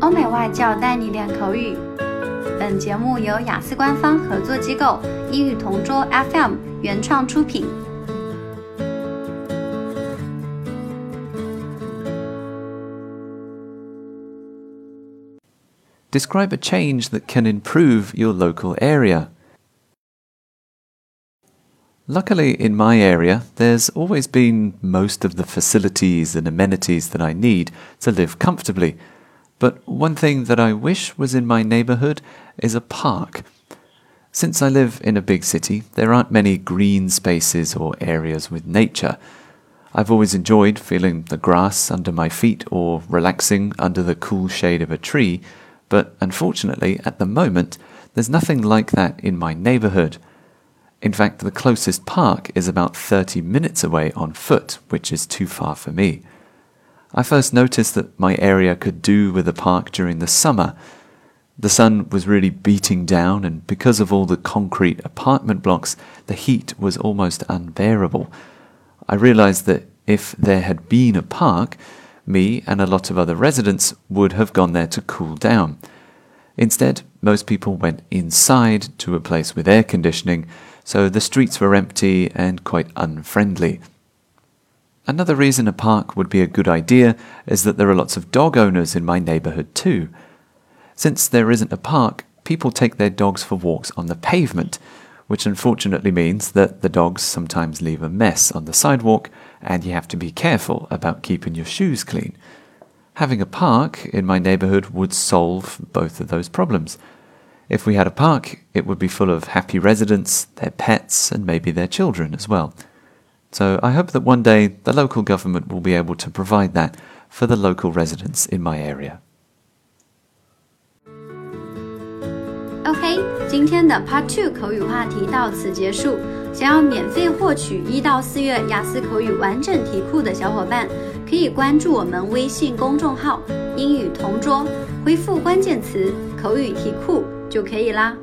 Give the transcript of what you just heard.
欧美外教带你练口语。本节目由雅思官方合作机构英语同桌 FM 原创出品。Describe a change that can improve your local area. Luckily, in my area, there's always been most of the facilities and amenities that I need to live comfortably. but one thing that I wish was in my neighborhood is a park. Since I live in a big city, there aren't many green spaces or areas with nature. I've always enjoyed feeling the grass under my feet or relaxing under the cool shade of a tree, but unfortunately, at the moment, there's nothing like that in my neighborhood. In fact, the closest park is about 30 minutes away on foot, which is too far for me. I first noticed that my area could do with a park during the summer. The sun was really beating down, and because of all the concrete apartment blocks, the heat was almost unbearable. I realized that if there had been a park, me and a lot of other residents would have gone there to cool down. Instead, most people went inside to a place with air conditioning, so the streets were empty and quite unfriendly. Another reason a park would be a good idea is that there are lots of dog owners in my neighborhood too. Since there isn't a park, people take their dogs for walks on the pavement, which unfortunately means that the dogs sometimes leave a mess on the sidewalk and you have to be careful about keeping your shoes clean. Having a park in my neighborhood would solve both of those problems. If we had a park, it would be full of happy residents, their pets, and maybe their children as well. So I hope that one day the local government will be able to provide that for the local residents in my area. OK，今天的 Part Two 口语话题到此结束。想要免费获取一到四月雅思口语完整题库的小伙伴，可以关注我们微信公众号“英语同桌”，回复关键词“口语题库”就可以啦。